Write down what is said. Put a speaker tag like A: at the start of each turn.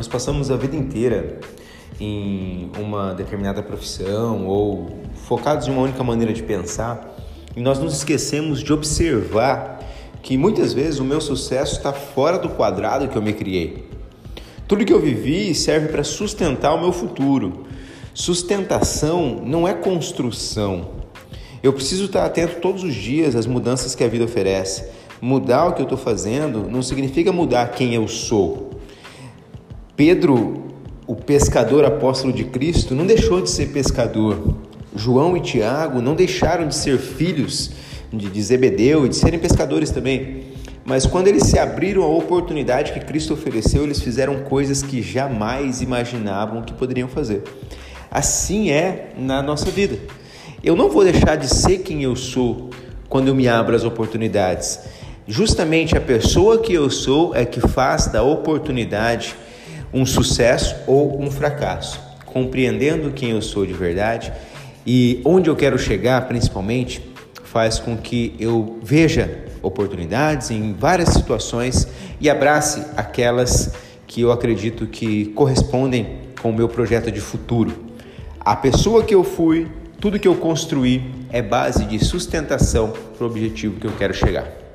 A: Nós passamos a vida inteira em uma determinada profissão ou focados em uma única maneira de pensar e nós nos esquecemos de observar que muitas vezes o meu sucesso está fora do quadrado que eu me criei. Tudo que eu vivi serve para sustentar o meu futuro. Sustentação não é construção. Eu preciso estar atento todos os dias às mudanças que a vida oferece. Mudar o que eu estou fazendo não significa mudar quem eu sou. Pedro, o pescador apóstolo de Cristo, não deixou de ser pescador. João e Tiago não deixaram de ser filhos de Zebedeu e de serem pescadores também. Mas quando eles se abriram à oportunidade que Cristo ofereceu, eles fizeram coisas que jamais imaginavam que poderiam fazer. Assim é na nossa vida. Eu não vou deixar de ser quem eu sou quando eu me abro às oportunidades. Justamente a pessoa que eu sou é que faz da oportunidade um sucesso ou um fracasso. Compreendendo quem eu sou de verdade e onde eu quero chegar, principalmente, faz com que eu veja oportunidades em várias situações e abrace aquelas que eu acredito que correspondem com o meu projeto de futuro. A pessoa que eu fui, tudo que eu construí é base de sustentação para o objetivo que eu quero chegar.